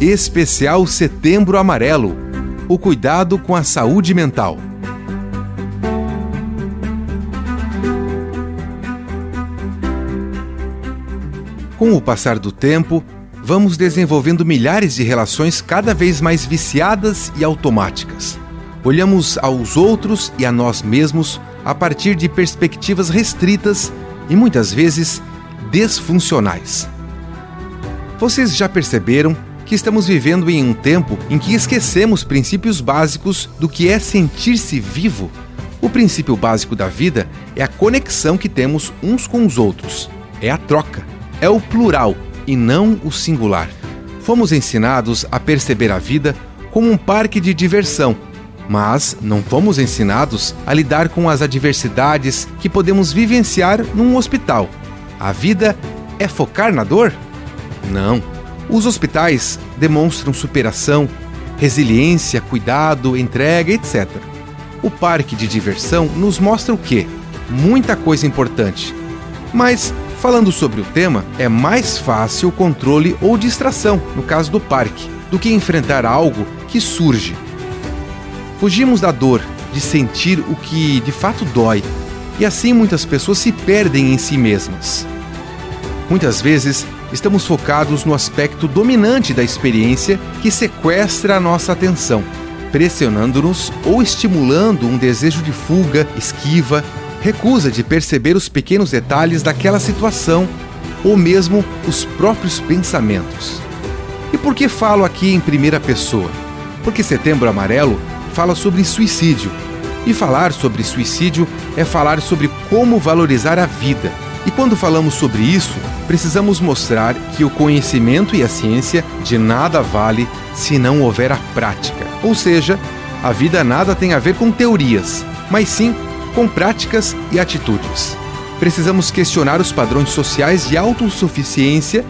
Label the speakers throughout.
Speaker 1: Especial Setembro Amarelo o cuidado com a saúde mental. Com o passar do tempo, vamos desenvolvendo milhares de relações cada vez mais viciadas e automáticas. Olhamos aos outros e a nós mesmos a partir de perspectivas restritas e muitas vezes desfuncionais. Vocês já perceberam que estamos vivendo em um tempo em que esquecemos princípios básicos do que é sentir-se vivo? O princípio básico da vida é a conexão que temos uns com os outros, é a troca, é o plural e não o singular. Fomos ensinados a perceber a vida como um parque de diversão, mas não fomos ensinados a lidar com as adversidades que podemos vivenciar num hospital. A vida é focar na dor? Não. Os hospitais demonstram superação, resiliência, cuidado, entrega, etc. O parque de diversão nos mostra o quê? Muita coisa importante. Mas, falando sobre o tema, é mais fácil o controle ou distração, no caso do parque, do que enfrentar algo que surge. Fugimos da dor, de sentir o que de fato dói, e assim muitas pessoas se perdem em si mesmas. Muitas vezes estamos focados no aspecto dominante da experiência que sequestra a nossa atenção, pressionando-nos ou estimulando um desejo de fuga, esquiva, recusa de perceber os pequenos detalhes daquela situação ou mesmo os próprios pensamentos. E por que falo aqui em primeira pessoa? Porque Setembro Amarelo fala sobre suicídio. E falar sobre suicídio é falar sobre como valorizar a vida e quando falamos sobre isso, precisamos mostrar que o conhecimento e a ciência de nada vale se não houver a prática. Ou seja, a vida nada tem a ver com teorias, mas sim com práticas e atitudes. Precisamos questionar os padrões sociais de autossuficiência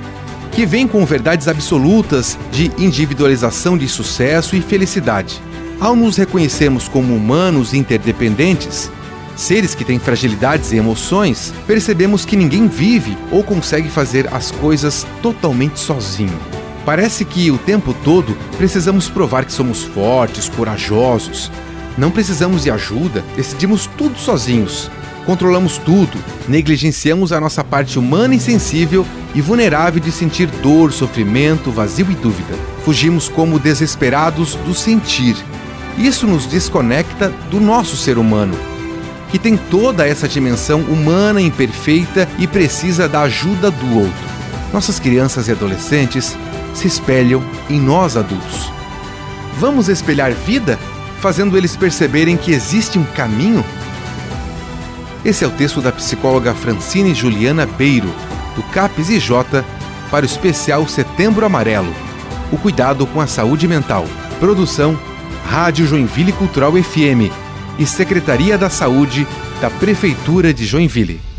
Speaker 1: que vêm com verdades absolutas de individualização de sucesso e felicidade. Ao nos reconhecermos como humanos interdependentes, seres que têm fragilidades e emoções, percebemos que ninguém vive ou consegue fazer as coisas totalmente sozinho. Parece que o tempo todo precisamos provar que somos fortes, corajosos. Não precisamos de ajuda, decidimos tudo sozinhos. Controlamos tudo, negligenciamos a nossa parte humana e sensível e vulnerável de sentir dor, sofrimento, vazio e dúvida. Fugimos como desesperados do sentir. Isso nos desconecta do nosso ser humano, que tem toda essa dimensão humana imperfeita e precisa da ajuda do outro. Nossas crianças e adolescentes se espelham em nós adultos. Vamos espelhar vida, fazendo eles perceberem que existe um caminho? Esse é o texto da psicóloga Francine Juliana Beiro, do CAPES IJ, para o especial Setembro Amarelo. O cuidado com a saúde mental. Produção Rádio Joinville Cultural FM e Secretaria da Saúde da Prefeitura de Joinville.